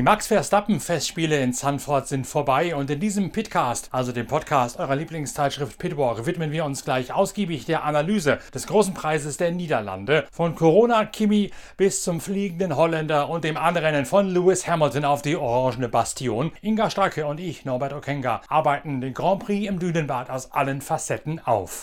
Die Max Verstappen Festspiele in Sanford sind vorbei und in diesem Pitcast, also dem Podcast eurer Lieblingszeitschrift Pitwalk, widmen wir uns gleich ausgiebig der Analyse des großen Preises der Niederlande. Von Corona Kimi bis zum fliegenden Holländer und dem Anrennen von Lewis Hamilton auf die orangene Bastion. Inga Stracke und ich, Norbert Okenga, arbeiten den Grand Prix im Dünenbad aus allen Facetten auf.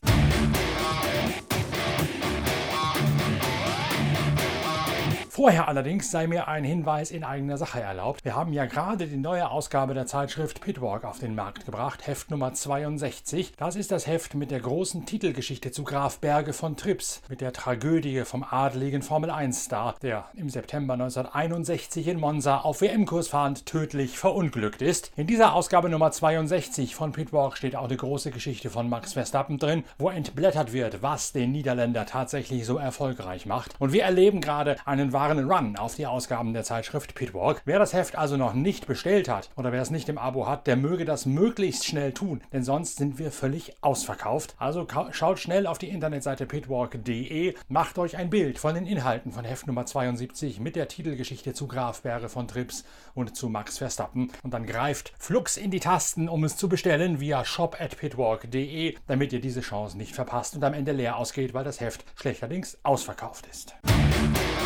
Vorher allerdings sei mir ein Hinweis in eigener Sache erlaubt. Wir haben ja gerade die neue Ausgabe der Zeitschrift Pitwalk auf den Markt gebracht, Heft Nummer 62. Das ist das Heft mit der großen Titelgeschichte zu Graf Berge von Trips, mit der Tragödie vom adeligen Formel-1-Star, der im September 1961 in Monza auf WM-Kurs fahrend tödlich verunglückt ist. In dieser Ausgabe Nummer 62 von Pitwalk steht auch die große Geschichte von Max Verstappen drin, wo entblättert wird, was den Niederländer tatsächlich so erfolgreich macht. Und wir erleben gerade einen wahren wahren Run auf die Ausgaben der Zeitschrift Pitwalk. Wer das Heft also noch nicht bestellt hat oder wer es nicht im Abo hat, der möge das möglichst schnell tun, denn sonst sind wir völlig ausverkauft. Also schaut schnell auf die Internetseite pitwalk.de, macht euch ein Bild von den Inhalten von Heft Nummer 72 mit der Titelgeschichte zu Graf Bäre von Trips und zu Max Verstappen und dann greift flugs in die Tasten, um es zu bestellen via shop@pitwalk.de, damit ihr diese Chance nicht verpasst und am Ende leer ausgeht, weil das Heft schlechterdings ausverkauft ist.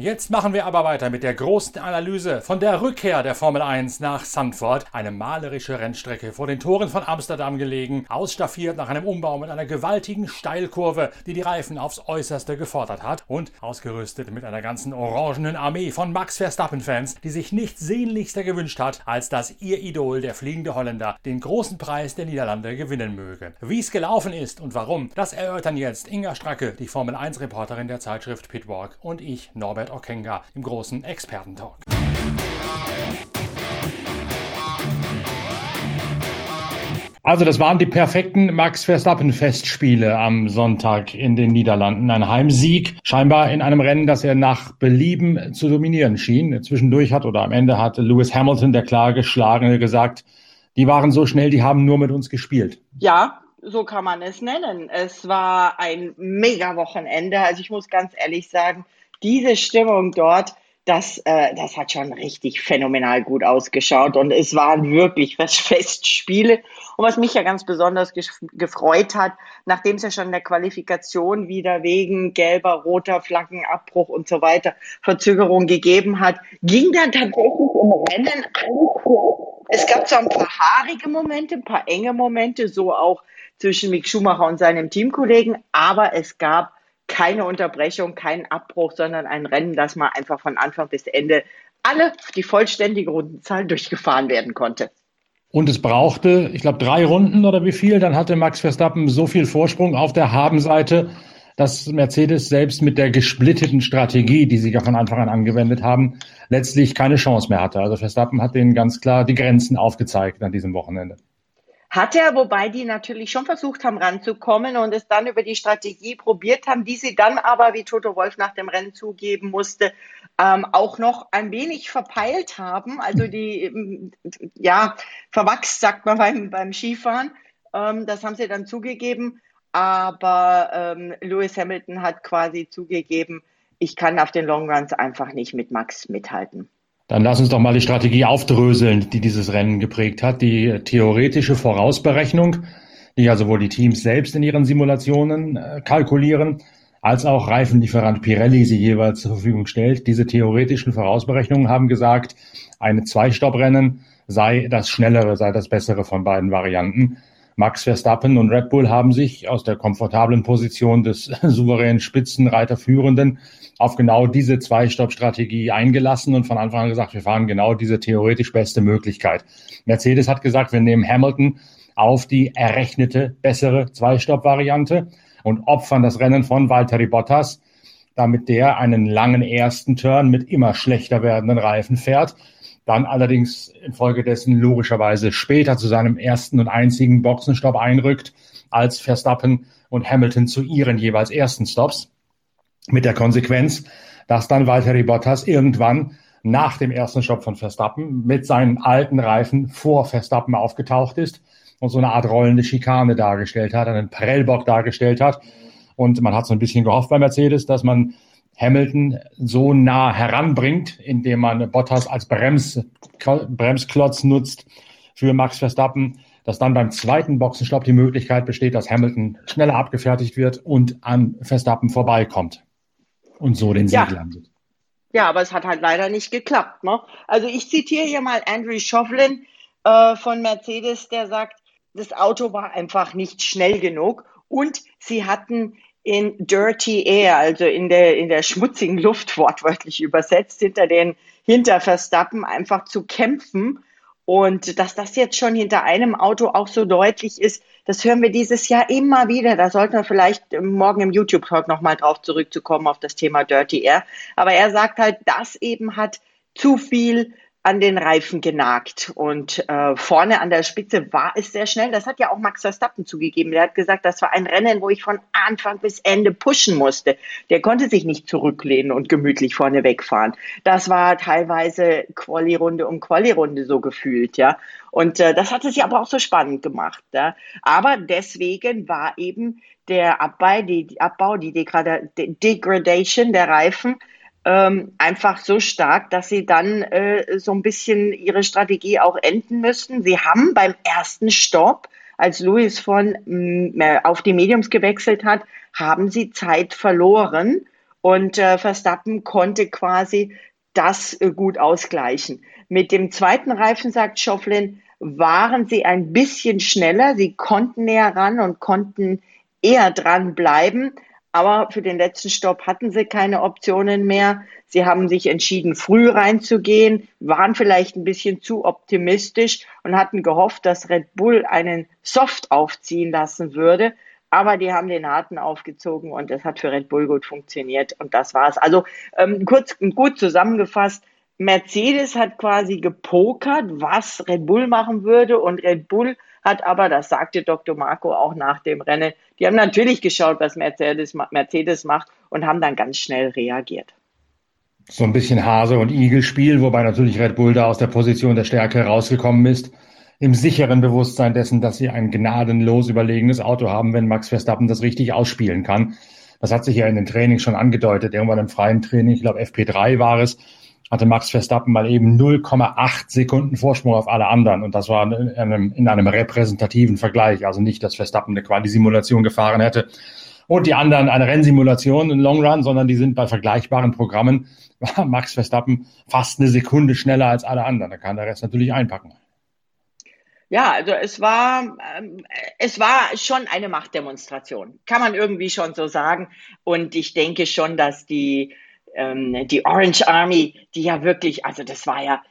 Jetzt machen wir aber weiter mit der großen Analyse von der Rückkehr der Formel 1 nach Sandford. Eine malerische Rennstrecke vor den Toren von Amsterdam gelegen, ausstaffiert nach einem Umbau mit einer gewaltigen Steilkurve, die die Reifen aufs Äußerste gefordert hat und ausgerüstet mit einer ganzen orangenen Armee von Max Verstappen-Fans, die sich nichts sehnlichster gewünscht hat, als dass ihr Idol, der fliegende Holländer, den großen Preis der Niederlande gewinnen möge. Wie es gelaufen ist und warum, das erörtern jetzt Inga Stracke, die Formel 1-Reporterin der Zeitschrift Pitwalk und ich, Norbert Herbert Okenga im großen Expertentalk. Also das waren die perfekten Max Verstappen Festspiele am Sonntag in den Niederlanden. Ein Heimsieg, scheinbar in einem Rennen, das er nach Belieben zu dominieren schien. Zwischendurch hat oder am Ende hat Lewis Hamilton, der klar geschlagene, gesagt, die waren so schnell, die haben nur mit uns gespielt. Ja, so kann man es nennen. Es war ein mega Wochenende. Also ich muss ganz ehrlich sagen, diese Stimmung dort, das, äh, das hat schon richtig phänomenal gut ausgeschaut und es waren wirklich Festspiele. Und was mich ja ganz besonders gefreut hat, nachdem es ja schon in der Qualifikation wieder wegen gelber, roter Flaggenabbruch und so weiter Verzögerung gegeben hat, ging dann tatsächlich im Rennen Es gab zwar ein paar haarige Momente, ein paar enge Momente, so auch zwischen Mick Schumacher und seinem Teamkollegen, aber es gab keine Unterbrechung, kein Abbruch, sondern ein Rennen, das mal einfach von Anfang bis Ende alle die vollständige Rundenzahl durchgefahren werden konnte. Und es brauchte, ich glaube, drei Runden oder wie viel, dann hatte Max Verstappen so viel Vorsprung auf der Habenseite, dass Mercedes selbst mit der gesplitteten Strategie, die sie ja von Anfang an angewendet haben, letztlich keine Chance mehr hatte. Also Verstappen hat denen ganz klar die Grenzen aufgezeigt an diesem Wochenende. Hat er, wobei die natürlich schon versucht haben ranzukommen und es dann über die Strategie probiert haben, die sie dann aber, wie Toto Wolf nach dem Rennen zugeben musste, ähm, auch noch ein wenig verpeilt haben. Also die, ähm, ja, verwachst, sagt man beim, beim Skifahren. Ähm, das haben sie dann zugegeben. Aber ähm, Lewis Hamilton hat quasi zugegeben, ich kann auf den Longruns einfach nicht mit Max mithalten. Dann lass uns doch mal die Strategie aufdröseln, die dieses Rennen geprägt hat. Die theoretische Vorausberechnung, die ja sowohl die Teams selbst in ihren Simulationen äh, kalkulieren, als auch Reifenlieferant Pirelli sie jeweils zur Verfügung stellt. Diese theoretischen Vorausberechnungen haben gesagt, ein Zweistopprennen sei das schnellere, sei das bessere von beiden Varianten. Max Verstappen und Red Bull haben sich aus der komfortablen Position des souveränen Spitzenreiterführenden auf genau diese Zwei-Stopp-Strategie eingelassen und von Anfang an gesagt, wir fahren genau diese theoretisch beste Möglichkeit. Mercedes hat gesagt, wir nehmen Hamilton auf die errechnete bessere Zwei-Stopp-Variante und opfern das Rennen von Valtteri Bottas, damit der einen langen ersten Turn mit immer schlechter werdenden Reifen fährt, dann allerdings infolgedessen logischerweise später zu seinem ersten und einzigen Boxenstopp einrückt als Verstappen und Hamilton zu ihren jeweils ersten Stops. Mit der Konsequenz, dass dann Valtteri Bottas irgendwann nach dem ersten Stopp von Verstappen mit seinen alten Reifen vor Verstappen aufgetaucht ist und so eine Art rollende Schikane dargestellt hat, einen Prellbock dargestellt hat. Und man hat so ein bisschen gehofft bei Mercedes, dass man Hamilton so nah heranbringt, indem man Bottas als Brems, Bremsklotz nutzt für Max Verstappen, dass dann beim zweiten Boxenstopp die Möglichkeit besteht, dass Hamilton schneller abgefertigt wird und an Verstappen vorbeikommt und so den Sieg ja. landet. Ja, aber es hat halt leider nicht geklappt. Ne? Also ich zitiere hier mal Andrew Shovlin äh, von Mercedes, der sagt, das Auto war einfach nicht schnell genug und sie hatten in Dirty Air, also in der, in der schmutzigen Luft wortwörtlich übersetzt, hinter den Hinterverstappen einfach zu kämpfen. Und dass das jetzt schon hinter einem Auto auch so deutlich ist, das hören wir dieses Jahr immer wieder. Da sollten wir vielleicht morgen im YouTube-Talk nochmal drauf zurückzukommen auf das Thema Dirty Air. Aber er sagt halt, das eben hat zu viel an den Reifen genagt. Und äh, vorne an der Spitze war es sehr schnell. Das hat ja auch Max Verstappen zugegeben. Der hat gesagt, das war ein Rennen, wo ich von Anfang bis Ende pushen musste. Der konnte sich nicht zurücklehnen und gemütlich vorne wegfahren. Das war teilweise Quali-Runde um Quali-Runde so gefühlt, ja. Und äh, das hat es ja aber auch so spannend gemacht. Ja? Aber deswegen war eben der Abbau, die, Abbau, die Degrada Degradation der Reifen ähm, einfach so stark, dass sie dann äh, so ein bisschen ihre Strategie auch enden müssten. Sie haben beim ersten Stopp, als Louis von mm, äh, auf die Mediums gewechselt hat, haben sie Zeit verloren und äh, Verstappen konnte quasi das äh, gut ausgleichen. Mit dem zweiten Reifen, sagt Schofflin, waren sie ein bisschen schneller, sie konnten näher ran und konnten eher dran bleiben. Aber für den letzten Stopp hatten sie keine Optionen mehr. Sie haben sich entschieden, früh reinzugehen, waren vielleicht ein bisschen zu optimistisch und hatten gehofft, dass Red Bull einen Soft aufziehen lassen würde. Aber die haben den harten aufgezogen und es hat für Red Bull gut funktioniert und das war's. Also ähm, kurz gut zusammengefasst, Mercedes hat quasi gepokert, was Red Bull machen würde und Red Bull hat aber, das sagte Dr. Marco auch nach dem Rennen, die haben natürlich geschaut, was Mercedes, Mercedes macht und haben dann ganz schnell reagiert. So ein bisschen Hase- und Igel-Spiel, wobei natürlich Red Bull da aus der Position der Stärke rausgekommen ist, im sicheren Bewusstsein dessen, dass sie ein gnadenlos überlegenes Auto haben, wenn Max Verstappen das richtig ausspielen kann. Das hat sich ja in den Trainings schon angedeutet. Irgendwann im freien Training, ich glaube FP3 war es, hatte Max Verstappen mal eben 0,8 Sekunden Vorsprung auf alle anderen. Und das war in einem, in einem repräsentativen Vergleich. Also nicht, dass Verstappen eine Quali-Simulation gefahren hätte und die anderen eine Rennsimulation, ein Long Run, sondern die sind bei vergleichbaren Programmen, war Max Verstappen fast eine Sekunde schneller als alle anderen. Da kann der Rest natürlich einpacken. Ja, also es war, ähm, es war schon eine Machtdemonstration. Kann man irgendwie schon so sagen. Und ich denke schon, dass die, ähm, die Orange Army, die ja wirklich, also das war ja,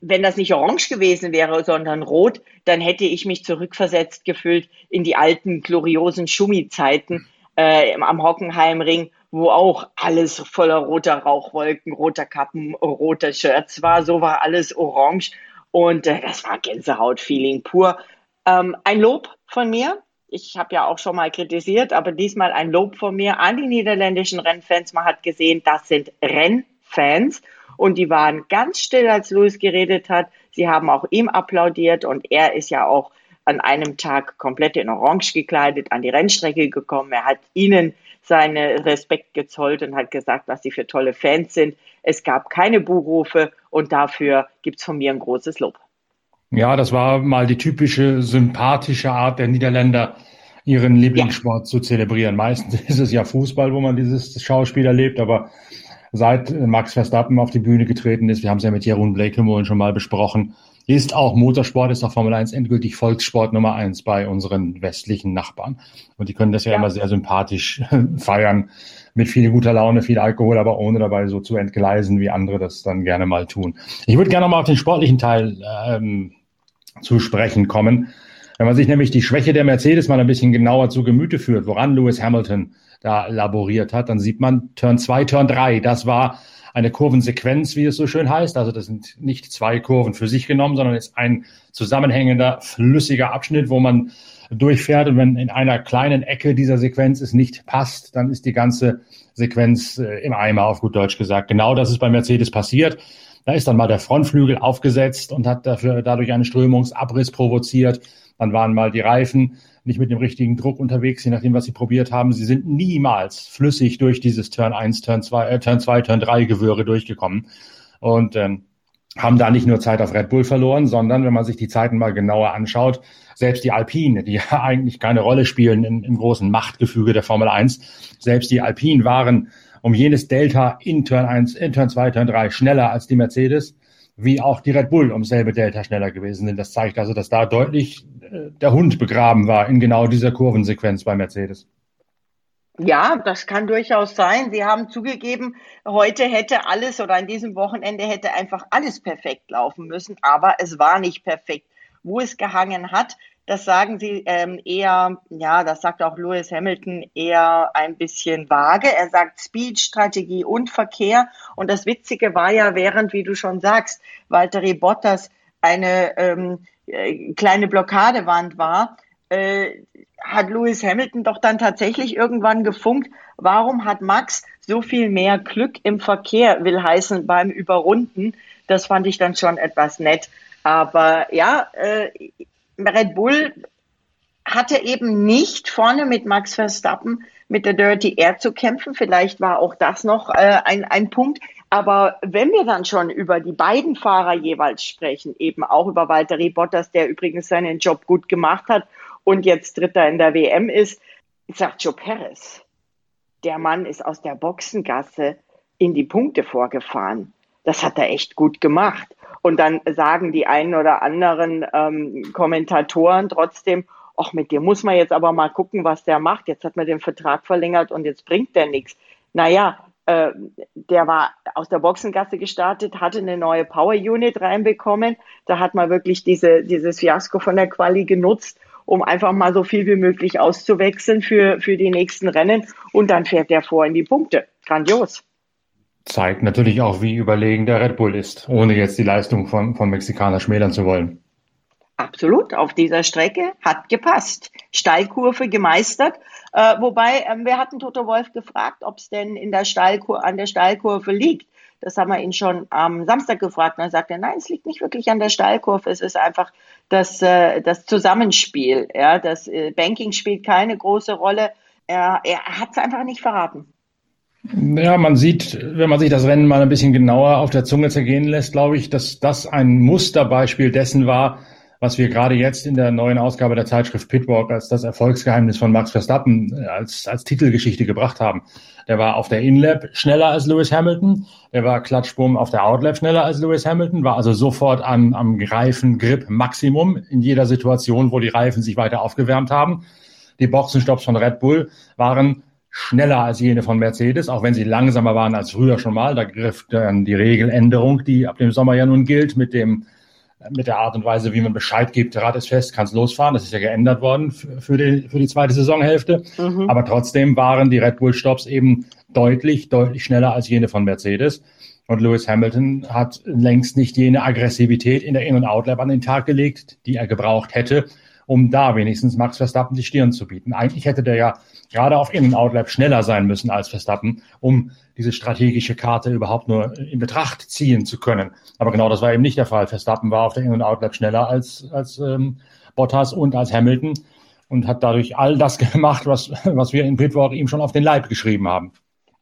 wenn das nicht orange gewesen wäre, sondern rot, dann hätte ich mich zurückversetzt gefühlt in die alten gloriosen Schumi-Zeiten äh, am Hockenheimring, wo auch alles voller roter Rauchwolken, roter Kappen, roter Shirts war. So war alles orange und äh, das war Gänsehaut-Feeling pur. Ähm, ein Lob von mir ich habe ja auch schon mal kritisiert, aber diesmal ein Lob von mir an die niederländischen Rennfans. Man hat gesehen, das sind Rennfans und die waren ganz still, als Louis geredet hat. Sie haben auch ihm applaudiert und er ist ja auch an einem Tag komplett in Orange gekleidet an die Rennstrecke gekommen. Er hat ihnen seinen Respekt gezollt und hat gesagt, was sie für tolle Fans sind. Es gab keine Buhrufe und dafür gibt's von mir ein großes Lob. Ja, das war mal die typische sympathische Art der Niederländer, ihren Lieblingssport ja. zu zelebrieren. Meistens ist es ja Fußball, wo man dieses Schauspiel erlebt, aber seit Max Verstappen auf die Bühne getreten ist, wir haben es ja mit Jeroen Blekemolen schon mal besprochen, ist auch Motorsport, ist auch Formel 1 endgültig Volkssport Nummer eins bei unseren westlichen Nachbarn. Und die können das ja, ja. immer sehr sympathisch feiern mit viel guter Laune, viel Alkohol, aber ohne dabei so zu entgleisen, wie andere das dann gerne mal tun. Ich würde gerne mal auf den sportlichen Teil ähm, zu sprechen kommen. Wenn man sich nämlich die Schwäche der Mercedes mal ein bisschen genauer zu Gemüte führt, woran Lewis Hamilton da laboriert hat, dann sieht man Turn 2, Turn 3. Das war eine Kurvensequenz, wie es so schön heißt. Also das sind nicht zwei Kurven für sich genommen, sondern ist ein zusammenhängender, flüssiger Abschnitt, wo man durchfährt. Und wenn in einer kleinen Ecke dieser Sequenz es nicht passt, dann ist die ganze Sequenz äh, im Eimer, auf gut Deutsch gesagt. Genau das ist bei Mercedes passiert. Da ist dann mal der Frontflügel aufgesetzt und hat dafür dadurch einen Strömungsabriss provoziert. Dann waren mal die Reifen nicht mit dem richtigen Druck unterwegs, je nachdem, was sie probiert haben. Sie sind niemals flüssig durch dieses Turn 1, Turn 2, äh, Turn 2, Turn 3 Gewöre durchgekommen. Und ähm, haben da nicht nur Zeit auf Red Bull verloren, sondern wenn man sich die Zeiten mal genauer anschaut, selbst die Alpine, die ja eigentlich keine Rolle spielen im, im großen Machtgefüge der Formel 1, selbst die Alpine waren um jenes Delta in Turn 1, in Turn 2, Turn 3 schneller als die Mercedes, wie auch die Red Bull um selbe Delta schneller gewesen sind. Das zeigt also, dass da deutlich äh, der Hund begraben war in genau dieser Kurvensequenz bei Mercedes. Ja, das kann durchaus sein. Sie haben zugegeben, heute hätte alles oder an diesem Wochenende hätte einfach alles perfekt laufen müssen, aber es war nicht perfekt. Wo es gehangen hat, das sagen sie ähm, eher, ja, das sagt auch Lewis Hamilton eher ein bisschen vage. Er sagt Speed, Strategie und Verkehr. Und das Witzige war ja, während, wie du schon sagst, Valtteri Bottas eine ähm, äh, kleine Blockadewand war, äh, hat Lewis Hamilton doch dann tatsächlich irgendwann gefunkt, warum hat Max so viel mehr Glück im Verkehr, will heißen beim Überrunden. Das fand ich dann schon etwas nett. Aber ja, äh, Red Bull hatte eben nicht vorne mit Max Verstappen mit der Dirty Air zu kämpfen. Vielleicht war auch das noch äh, ein, ein Punkt. Aber wenn wir dann schon über die beiden Fahrer jeweils sprechen, eben auch über Valtteri Bottas, der übrigens seinen Job gut gemacht hat und jetzt Dritter in der WM ist, sagt Joe Perez, der Mann ist aus der Boxengasse in die Punkte vorgefahren. Das hat er echt gut gemacht. Und dann sagen die einen oder anderen ähm, Kommentatoren trotzdem, ach, mit dem muss man jetzt aber mal gucken, was der macht. Jetzt hat man den Vertrag verlängert und jetzt bringt der nichts. Naja, äh, der war aus der Boxengasse gestartet, hatte eine neue Power Unit reinbekommen. Da hat man wirklich diese, dieses Fiasko von der Quali genutzt um einfach mal so viel wie möglich auszuwechseln für, für die nächsten Rennen. Und dann fährt der vor in die Punkte. Grandios. Zeigt natürlich auch, wie überlegen der Red Bull ist, ohne jetzt die Leistung von, von Mexikaner schmälern zu wollen. Absolut, auf dieser Strecke hat gepasst. Steilkurve gemeistert. Äh, wobei, äh, wir hatten Toto Wolf gefragt, ob es denn in der an der Steilkurve liegt. Das haben wir ihn schon am Samstag gefragt und er sagte, nein, es liegt nicht wirklich an der Steilkurve, es ist einfach das, äh, das Zusammenspiel. Ja, das äh, Banking spielt keine große Rolle. Er, er hat es einfach nicht verraten. Ja, man sieht, wenn man sich das Rennen mal ein bisschen genauer auf der Zunge zergehen lässt, glaube ich, dass das ein Musterbeispiel dessen war, was wir gerade jetzt in der neuen Ausgabe der Zeitschrift Pitwalk als das Erfolgsgeheimnis von Max Verstappen äh, als, als Titelgeschichte gebracht haben. Der war auf der Inlap schneller als Lewis Hamilton, der war Klatschbumm auf der Outlap schneller als Lewis Hamilton, war also sofort am, am Reifengrip Maximum in jeder Situation, wo die Reifen sich weiter aufgewärmt haben. Die Boxenstopps von Red Bull waren schneller als jene von Mercedes, auch wenn sie langsamer waren als früher schon mal. Da griff dann die Regeländerung, die ab dem Sommer ja nun gilt, mit dem mit der Art und Weise, wie man Bescheid gibt, Rad ist fest, kannst losfahren. Das ist ja geändert worden für die, für die zweite Saisonhälfte. Mhm. Aber trotzdem waren die Red Bull Stops eben deutlich, deutlich schneller als jene von Mercedes. Und Lewis Hamilton hat längst nicht jene Aggressivität in der In- und Outlap an den Tag gelegt, die er gebraucht hätte, um da wenigstens Max Verstappen die Stirn zu bieten. Eigentlich hätte der ja gerade auf In-Outlap schneller sein müssen als Verstappen, um diese strategische Karte überhaupt nur in Betracht ziehen zu können. Aber genau das war eben nicht der Fall. Verstappen war auf der In- Outlap schneller als, als ähm, Bottas und als Hamilton und hat dadurch all das gemacht, was, was wir in Pitwalk ihm schon auf den Leib geschrieben haben.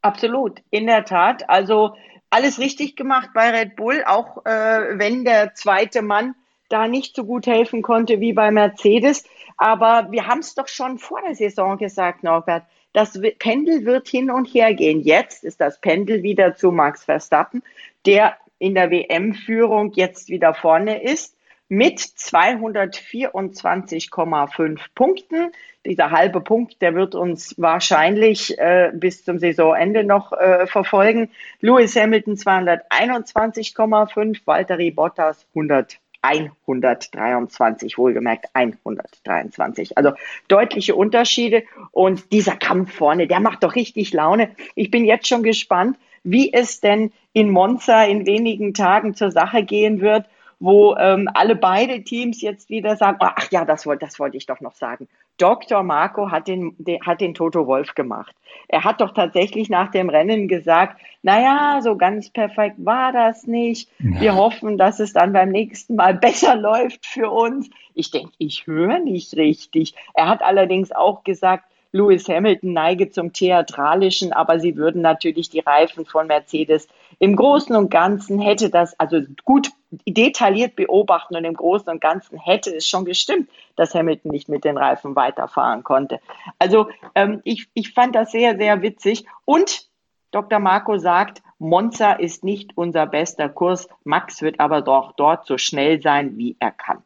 Absolut, in der Tat. Also alles richtig gemacht bei Red Bull, auch äh, wenn der zweite Mann da nicht so gut helfen konnte wie bei Mercedes. Aber wir haben es doch schon vor der Saison gesagt, Norbert. Das Pendel wird hin und her gehen. Jetzt ist das Pendel wieder zu Max Verstappen, der in der WM-Führung jetzt wieder vorne ist mit 224,5 Punkten. Dieser halbe Punkt, der wird uns wahrscheinlich äh, bis zum Saisonende noch äh, verfolgen. Lewis Hamilton 221,5, Valtteri Bottas 100. 123, wohlgemerkt 123. Also deutliche Unterschiede und dieser Kampf vorne, der macht doch richtig Laune. Ich bin jetzt schon gespannt, wie es denn in Monza in wenigen Tagen zur Sache gehen wird, wo ähm, alle beide Teams jetzt wieder sagen, ach ja, das wollte das wollte ich doch noch sagen. Dr. Marco hat den, den, hat den Toto Wolf gemacht. Er hat doch tatsächlich nach dem Rennen gesagt, naja, so ganz perfekt war das nicht. Ja. Wir hoffen, dass es dann beim nächsten Mal besser läuft für uns. Ich denke, ich höre nicht richtig. Er hat allerdings auch gesagt, Lewis Hamilton neige zum Theatralischen, aber sie würden natürlich die Reifen von Mercedes im Großen und Ganzen hätte das, also gut detailliert beobachten und im Großen und Ganzen hätte es schon gestimmt, dass Hamilton nicht mit den Reifen weiterfahren konnte. Also ähm, ich, ich fand das sehr, sehr witzig. Und Dr. Marco sagt, Monza ist nicht unser bester Kurs, Max wird aber doch dort so schnell sein, wie er kann.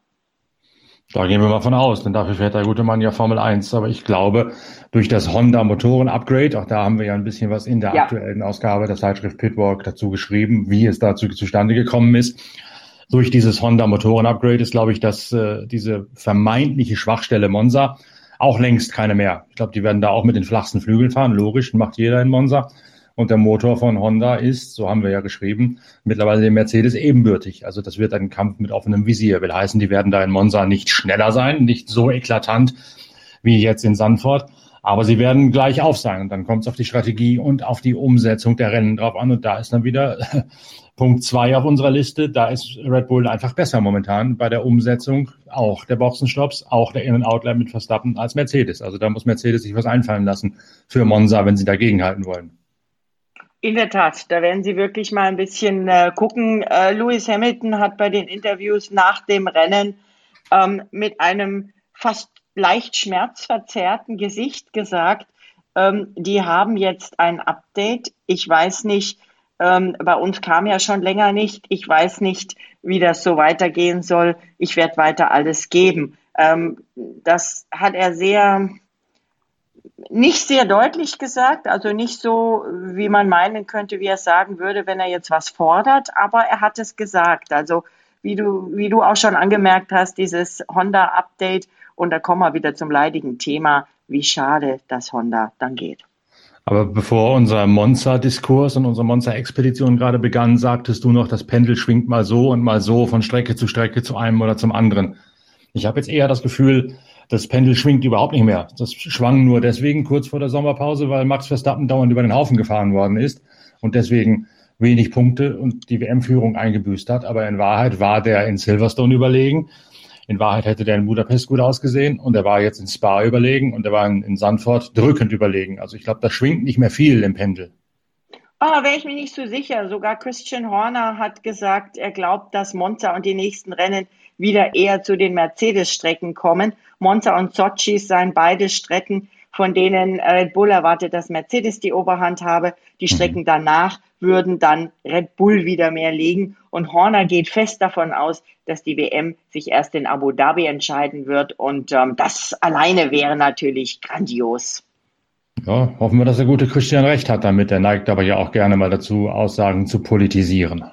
Da gehen wir mal von aus, denn dafür fährt der gute Mann ja Formel 1. Aber ich glaube, durch das Honda Motoren Upgrade, auch da haben wir ja ein bisschen was in der ja. aktuellen Ausgabe der Zeitschrift Pitwalk dazu geschrieben, wie es dazu zustande gekommen ist. Durch dieses Honda Motoren Upgrade ist, glaube ich, dass äh, diese vermeintliche Schwachstelle Monza auch längst keine mehr. Ich glaube, die werden da auch mit den flachsten Flügeln fahren. Logisch, macht jeder in Monza. Und der Motor von Honda ist, so haben wir ja geschrieben, mittlerweile dem Mercedes ebenbürtig. Also das wird ein Kampf mit offenem Visier. Will heißen, die werden da in Monza nicht schneller sein, nicht so eklatant wie jetzt in Sandford. Aber sie werden gleich auf sein. Und dann kommt es auf die Strategie und auf die Umsetzung der Rennen drauf an. Und da ist dann wieder Punkt zwei auf unserer Liste. Da ist Red Bull einfach besser momentan bei der Umsetzung auch der Boxenstopps, auch der In-and-Outlet mit Verstappen als Mercedes. Also da muss Mercedes sich was einfallen lassen für Monza, wenn sie dagegenhalten wollen. In der Tat, da werden Sie wirklich mal ein bisschen äh, gucken. Äh, Lewis Hamilton hat bei den Interviews nach dem Rennen ähm, mit einem fast leicht schmerzverzerrten Gesicht gesagt, ähm, die haben jetzt ein Update. Ich weiß nicht, ähm, bei uns kam ja schon länger nicht. Ich weiß nicht, wie das so weitergehen soll. Ich werde weiter alles geben. Ähm, das hat er sehr nicht sehr deutlich gesagt, also nicht so, wie man meinen könnte, wie er es sagen würde, wenn er jetzt was fordert, aber er hat es gesagt. Also wie du, wie du auch schon angemerkt hast, dieses Honda-Update, und da kommen wir wieder zum leidigen Thema, wie schade das Honda dann geht. Aber bevor unser Monza-Diskurs und unsere Monza-Expedition gerade begann, sagtest du noch, das Pendel schwingt mal so und mal so von Strecke zu Strecke zu einem oder zum anderen. Ich habe jetzt eher das Gefühl, das Pendel schwingt überhaupt nicht mehr. Das schwang nur deswegen kurz vor der Sommerpause, weil Max Verstappen dauernd über den Haufen gefahren worden ist und deswegen wenig Punkte und die WM-Führung eingebüßt hat. Aber in Wahrheit war der in Silverstone überlegen. In Wahrheit hätte der in Budapest gut ausgesehen und er war jetzt in Spa überlegen und er war in, in Sandford drückend überlegen. Also ich glaube, da schwingt nicht mehr viel im Pendel. Ah, wäre ich mir nicht so sicher. Sogar Christian Horner hat gesagt, er glaubt, dass Monza und die nächsten Rennen wieder eher zu den Mercedes-Strecken kommen. Monza und Sochi seien beide Strecken, von denen Red Bull erwartet, dass Mercedes die Oberhand habe. Die mhm. Strecken danach würden dann Red Bull wieder mehr legen. Und Horner geht fest davon aus, dass die WM sich erst in Abu Dhabi entscheiden wird. Und ähm, das alleine wäre natürlich grandios. Ja, hoffen wir, dass der gute Christian recht hat damit. Er neigt aber ja auch gerne mal dazu, Aussagen zu politisieren.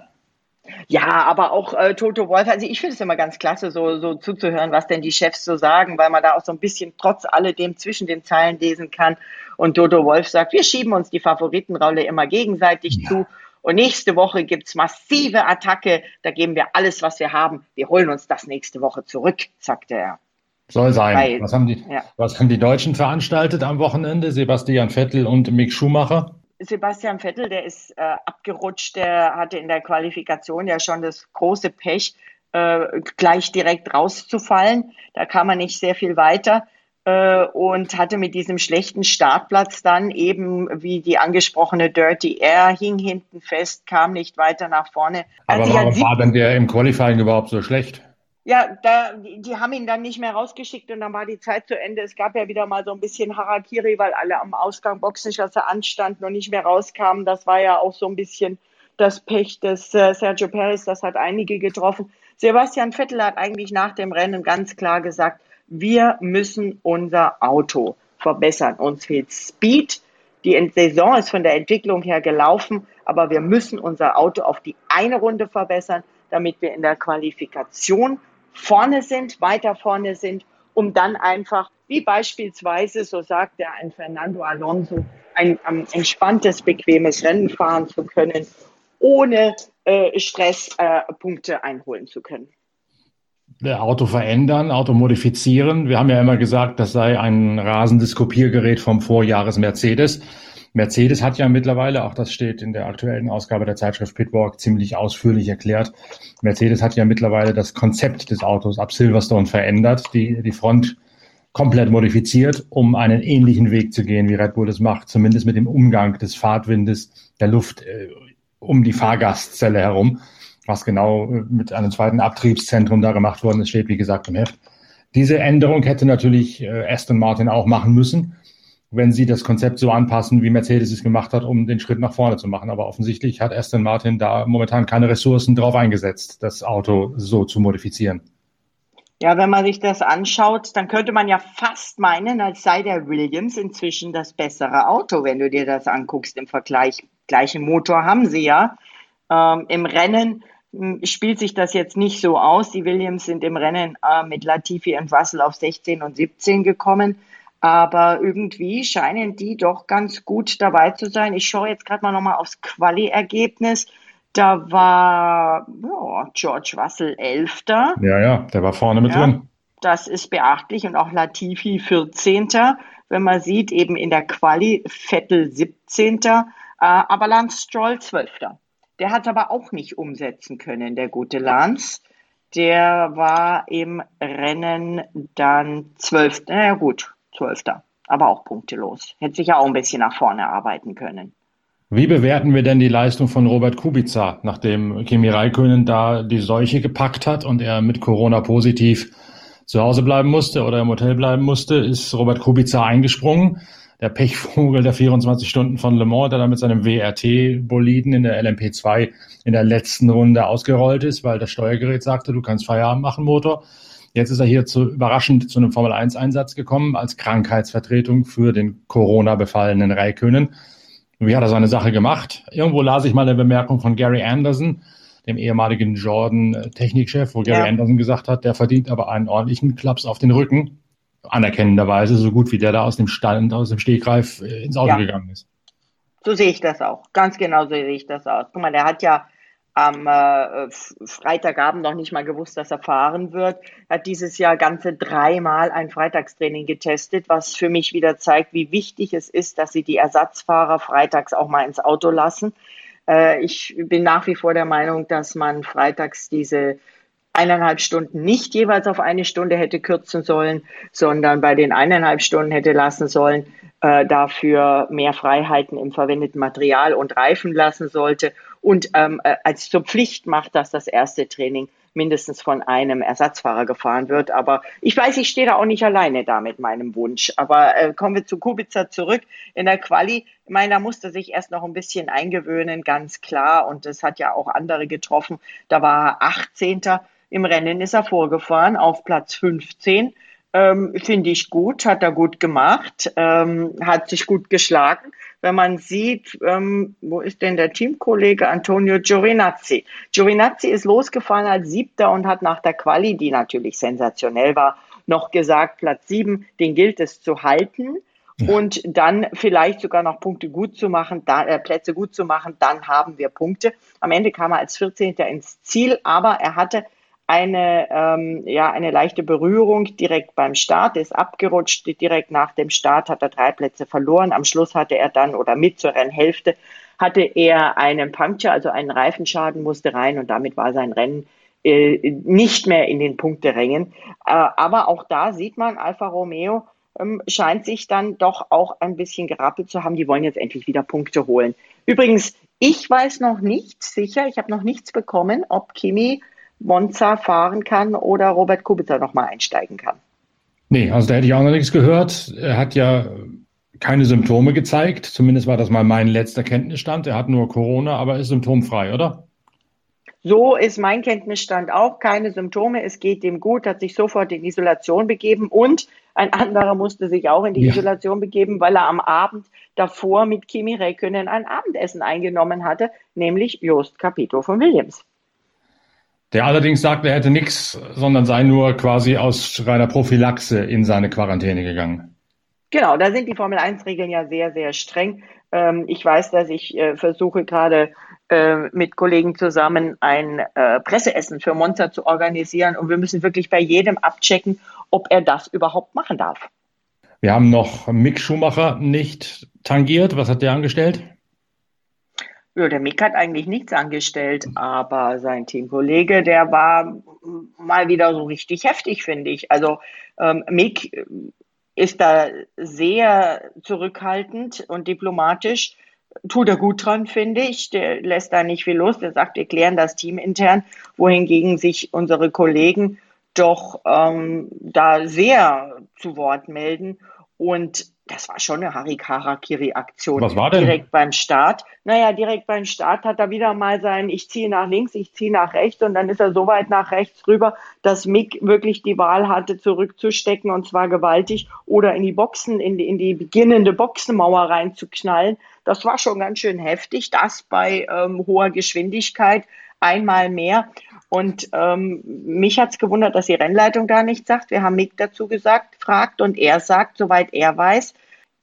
Ja, aber auch äh, Toto Wolf, also ich finde es immer ganz klasse, so, so zuzuhören, was denn die Chefs so sagen, weil man da auch so ein bisschen trotz alledem zwischen den Zeilen lesen kann. Und Toto Wolf sagt, wir schieben uns die Favoritenrolle immer gegenseitig ja. zu. Und nächste Woche gibt's massive Attacke, da geben wir alles, was wir haben. Wir holen uns das nächste Woche zurück, sagte er. Soll sein. Weil, was, haben die, ja. was haben die Deutschen veranstaltet am Wochenende? Sebastian Vettel und Mick Schumacher? Sebastian Vettel, der ist äh, abgerutscht, der hatte in der Qualifikation ja schon das große Pech, äh, gleich direkt rauszufallen. Da kam er nicht sehr viel weiter äh, und hatte mit diesem schlechten Startplatz dann eben, wie die angesprochene Dirty Air, hing hinten fest, kam nicht weiter nach vorne. Aber warum war denn der im Qualifying überhaupt so schlecht? Ja, da, die haben ihn dann nicht mehr rausgeschickt und dann war die Zeit zu Ende. Es gab ja wieder mal so ein bisschen Harakiri, weil alle am Ausgang Boxenschüsse anstanden und nicht mehr rauskamen. Das war ja auch so ein bisschen das Pech des äh, Sergio Perez. Das hat einige getroffen. Sebastian Vettel hat eigentlich nach dem Rennen ganz klar gesagt, wir müssen unser Auto verbessern. Uns fehlt Speed. Die Saison ist von der Entwicklung her gelaufen, aber wir müssen unser Auto auf die eine Runde verbessern, damit wir in der Qualifikation vorne sind, weiter vorne sind, um dann einfach, wie beispielsweise, so sagt er, ein Fernando Alonso, ein, ein entspanntes, bequemes Rennen fahren zu können, ohne äh, Stress äh, Punkte einholen zu können. Auto verändern, Auto modifizieren. Wir haben ja immer gesagt, das sei ein rasendes Kopiergerät vom Vorjahres Mercedes. Mercedes hat ja mittlerweile, auch das steht in der aktuellen Ausgabe der Zeitschrift Pitwalk ziemlich ausführlich erklärt, Mercedes hat ja mittlerweile das Konzept des Autos ab Silverstone verändert, die, die Front komplett modifiziert, um einen ähnlichen Weg zu gehen, wie Red Bull es macht, zumindest mit dem Umgang des Fahrtwindes, der Luft äh, um die Fahrgastzelle herum was genau äh, mit einem zweiten Abtriebszentrum da gemacht worden ist, steht wie gesagt im Heft. Diese Änderung hätte natürlich äh, Aston Martin auch machen müssen, wenn sie das Konzept so anpassen, wie Mercedes es gemacht hat, um den Schritt nach vorne zu machen. Aber offensichtlich hat Aston Martin da momentan keine Ressourcen drauf eingesetzt, das Auto so zu modifizieren. Ja, wenn man sich das anschaut, dann könnte man ja fast meinen, als sei der Williams inzwischen das bessere Auto, wenn du dir das anguckst im Vergleich. Gleichen Motor haben sie ja. Ähm, Im Rennen spielt sich das jetzt nicht so aus. Die Williams sind im Rennen äh, mit Latifi und Russell auf 16 und 17 gekommen. Aber irgendwie scheinen die doch ganz gut dabei zu sein. Ich schaue jetzt gerade mal nochmal aufs Quali-Ergebnis. Da war ja, George Russell Elfter. Ja, ja, der war vorne mit ja, drin. Das ist beachtlich und auch Latifi 14. Wenn man sieht, eben in der Quali Vettel 17. Äh, aber Lance Stroll 12. Der hat aber auch nicht umsetzen können, der gute Lance. Der war im Rennen dann zwölf, naja gut, zwölfter, aber auch punktelos. Hätte sich ja auch ein bisschen nach vorne arbeiten können. Wie bewerten wir denn die Leistung von Robert Kubica, nachdem Kimi Räikkönen da die Seuche gepackt hat und er mit Corona positiv zu Hause bleiben musste oder im Hotel bleiben musste, ist Robert Kubica eingesprungen der Pechvogel der 24 Stunden von Le Mans, der da mit seinem WRT-Boliden in der LMP2 in der letzten Runde ausgerollt ist, weil das Steuergerät sagte, du kannst Feierabend machen, Motor. Jetzt ist er hier zu, überraschend zu einem Formel-1-Einsatz gekommen als Krankheitsvertretung für den Corona-befallenen Raikönen. Wie hat er seine Sache gemacht? Irgendwo las ich mal eine Bemerkung von Gary Anderson, dem ehemaligen Jordan-Technikchef, wo Gary ja. Anderson gesagt hat, der verdient aber einen ordentlichen Klaps auf den Rücken anerkennenderweise so gut wie der da aus dem Stand, aus dem Stegreif äh, ins Auto ja. gegangen ist. So sehe ich das auch. Ganz genau so sehe ich das aus. Guck mal, der hat ja am äh, Freitagabend noch nicht mal gewusst, dass er fahren wird. Hat dieses Jahr ganze dreimal ein Freitagstraining getestet, was für mich wieder zeigt, wie wichtig es ist, dass sie die Ersatzfahrer freitags auch mal ins Auto lassen. Äh, ich bin nach wie vor der Meinung, dass man freitags diese eineinhalb Stunden nicht jeweils auf eine Stunde hätte kürzen sollen, sondern bei den eineinhalb Stunden hätte lassen sollen, äh, dafür mehr Freiheiten im verwendeten Material und Reifen lassen sollte und ähm, äh, als zur Pflicht macht, dass das erste Training mindestens von einem Ersatzfahrer gefahren wird. Aber ich weiß, ich stehe da auch nicht alleine da mit meinem Wunsch. Aber äh, kommen wir zu Kubica zurück. In der Quali, ich meine, da musste sich erst noch ein bisschen eingewöhnen, ganz klar. Und das hat ja auch andere getroffen. Da war er 18. Im Rennen ist er vorgefahren auf Platz 15. Ähm, Finde ich gut, hat er gut gemacht, ähm, hat sich gut geschlagen. Wenn man sieht, ähm, wo ist denn der Teamkollege Antonio Giovinazzi? Giovinazzi ist losgefahren als Siebter und hat nach der Quali, die natürlich sensationell war, noch gesagt, Platz sieben, den gilt es zu halten und dann vielleicht sogar noch Punkte gut zu machen, da, äh, Plätze gut zu machen, dann haben wir Punkte. Am Ende kam er als 14. ins Ziel, aber er hatte eine, ähm, ja, eine leichte Berührung direkt beim Start, ist abgerutscht. Direkt nach dem Start hat er drei Plätze verloren. Am Schluss hatte er dann oder mit zur Rennhälfte hatte er einen Puncture, also einen Reifenschaden, musste rein und damit war sein Rennen äh, nicht mehr in den Punkterängen. Äh, aber auch da sieht man, Alfa Romeo ähm, scheint sich dann doch auch ein bisschen gerappelt zu haben. Die wollen jetzt endlich wieder Punkte holen. Übrigens, ich weiß noch nicht sicher, ich habe noch nichts bekommen, ob Kimi Monza fahren kann oder Robert Kubica nochmal einsteigen kann. Nee, also da hätte ich auch noch nichts gehört. Er hat ja keine Symptome gezeigt. Zumindest war das mal mein letzter Kenntnisstand. Er hat nur Corona, aber ist symptomfrei, oder? So ist mein Kenntnisstand auch. Keine Symptome. Es geht ihm gut, hat sich sofort in Isolation begeben und ein anderer musste sich auch in die ja. Isolation begeben, weil er am Abend davor mit Kimi Räikkönen ein Abendessen eingenommen hatte, nämlich Jost Capito von Williams. Der allerdings sagt, er hätte nichts, sondern sei nur quasi aus reiner Prophylaxe in seine Quarantäne gegangen. Genau, da sind die Formel-1-Regeln ja sehr, sehr streng. Ähm, ich weiß, dass ich äh, versuche gerade äh, mit Kollegen zusammen ein äh, Presseessen für Monza zu organisieren und wir müssen wirklich bei jedem abchecken, ob er das überhaupt machen darf. Wir haben noch Mick Schumacher nicht tangiert. Was hat der angestellt? Ja, der Mick hat eigentlich nichts angestellt, aber sein Teamkollege, der war mal wieder so richtig heftig, finde ich. Also ähm, Mick ist da sehr zurückhaltend und diplomatisch. Tut er gut dran, finde ich. Der lässt da nicht viel los. Der sagt, wir klären das Team intern, wohingegen sich unsere Kollegen doch ähm, da sehr zu Wort melden und das war schon eine Harikarakiri-Aktion. Was war denn? Direkt beim Start. Naja, direkt beim Start hat er wieder mal sein, ich ziehe nach links, ich ziehe nach rechts und dann ist er so weit nach rechts rüber, dass Mick wirklich die Wahl hatte, zurückzustecken und zwar gewaltig oder in die Boxen, in die, in die beginnende Boxenmauer reinzuknallen. Das war schon ganz schön heftig, das bei ähm, hoher Geschwindigkeit einmal mehr. Und ähm, mich hat's gewundert, dass die Rennleitung da nichts sagt. Wir haben Mick dazu gesagt, fragt und er sagt, soweit er weiß,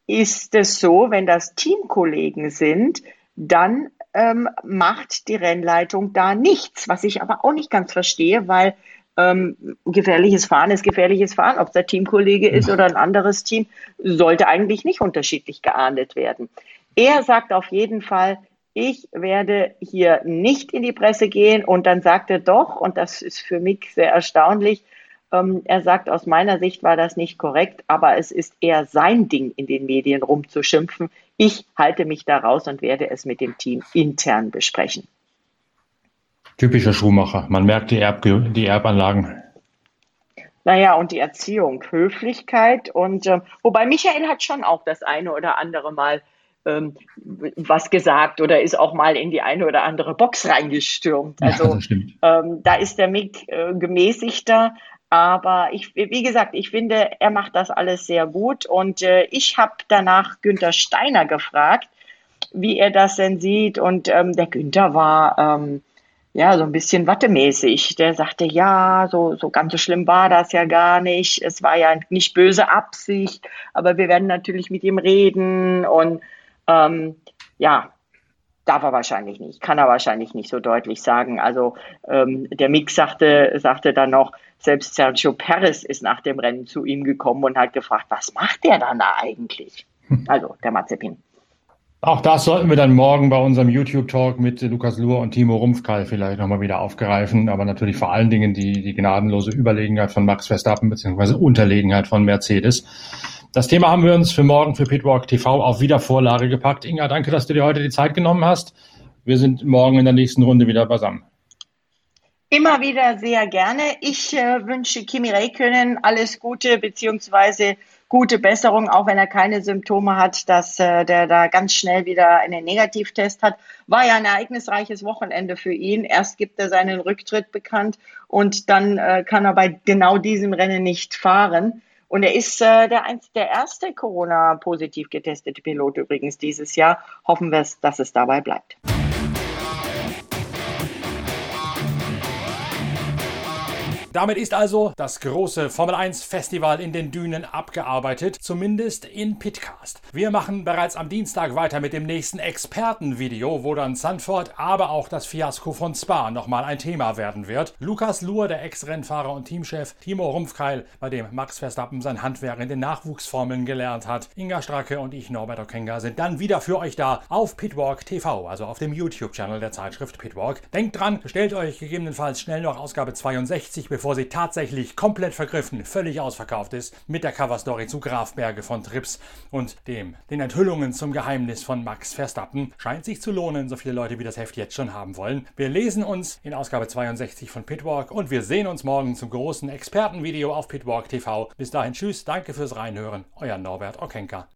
ist es so, wenn das Teamkollegen sind, dann ähm, macht die Rennleitung da nichts, was ich aber auch nicht ganz verstehe, weil ähm, gefährliches Fahren ist gefährliches Fahren. Ob es der Teamkollege ist oder ein anderes Team, sollte eigentlich nicht unterschiedlich geahndet werden. Er sagt auf jeden Fall, ich werde hier nicht in die Presse gehen. Und dann sagt er doch, und das ist für mich sehr erstaunlich, ähm, er sagt, aus meiner Sicht war das nicht korrekt, aber es ist eher sein Ding, in den Medien rumzuschimpfen. Ich halte mich da raus und werde es mit dem Team intern besprechen. Typischer Schuhmacher. Man merkt die, Erb die Erbanlagen. Naja, und die Erziehung, Höflichkeit und äh, wobei Michael hat schon auch das eine oder andere Mal ähm, was gesagt oder ist auch mal in die eine oder andere Box reingestürmt. Also ja, ähm, da ist der Mick äh, gemäßigter. Aber ich, wie gesagt, ich finde, er macht das alles sehr gut. Und äh, ich habe danach Günther Steiner gefragt, wie er das denn sieht. Und ähm, der Günther war ähm, ja so ein bisschen wattemäßig. Der sagte, ja, so, so ganz so schlimm war das ja gar nicht. Es war ja nicht böse Absicht, aber wir werden natürlich mit ihm reden und ähm, ja, darf er wahrscheinlich nicht, kann er wahrscheinlich nicht so deutlich sagen. Also ähm, der Mick sagte, sagte dann noch, selbst Sergio Perez ist nach dem Rennen zu ihm gekommen und hat gefragt, was macht der dann da eigentlich? Also der Mazepin. Auch das sollten wir dann morgen bei unserem YouTube-Talk mit Lukas Luhr und Timo Rumpfkall vielleicht nochmal wieder aufgreifen. Aber natürlich vor allen Dingen die, die gnadenlose Überlegenheit von Max Verstappen beziehungsweise Unterlegenheit von Mercedes. Das Thema haben wir uns für morgen für Pitwalk TV auf Wiedervorlage gepackt. Inga, danke, dass du dir heute die Zeit genommen hast. Wir sind morgen in der nächsten Runde wieder beisammen. Immer wieder sehr gerne. Ich äh, wünsche Kimi Räikkönen alles Gute beziehungsweise gute Besserung, auch wenn er keine Symptome hat, dass äh, der da ganz schnell wieder einen Negativtest hat. War ja ein ereignisreiches Wochenende für ihn. Erst gibt er seinen Rücktritt bekannt und dann äh, kann er bei genau diesem Rennen nicht fahren. Und er ist äh, der, der erste Corona-positiv getestete Pilot übrigens dieses Jahr. Hoffen wir, dass es dabei bleibt. Damit ist also das große Formel 1 Festival in den Dünen abgearbeitet, zumindest in Pitcast. Wir machen bereits am Dienstag weiter mit dem nächsten Expertenvideo, wo dann Sanford, aber auch das Fiasko von Spa nochmal ein Thema werden wird. Lukas Luhr, der Ex-Rennfahrer und Teamchef, Timo Rumpfkeil, bei dem Max Verstappen sein Handwerk in den Nachwuchsformeln gelernt hat, Inga Stracke und ich, Norbert Okenga, sind dann wieder für euch da auf Pitwalk TV, also auf dem YouTube-Channel der Zeitschrift Pitwalk. Denkt dran, stellt euch gegebenenfalls schnell noch Ausgabe 62, bevor bevor sie tatsächlich komplett vergriffen, völlig ausverkauft ist, mit der Coverstory zu Grafberge von Trips und dem, den Enthüllungen zum Geheimnis von Max Verstappen. Scheint sich zu lohnen, so viele Leute wie das Heft jetzt schon haben wollen. Wir lesen uns in Ausgabe 62 von Pitwalk und wir sehen uns morgen zum großen Expertenvideo auf Pitwalk TV. Bis dahin, tschüss, danke fürs Reinhören, euer Norbert Okenka.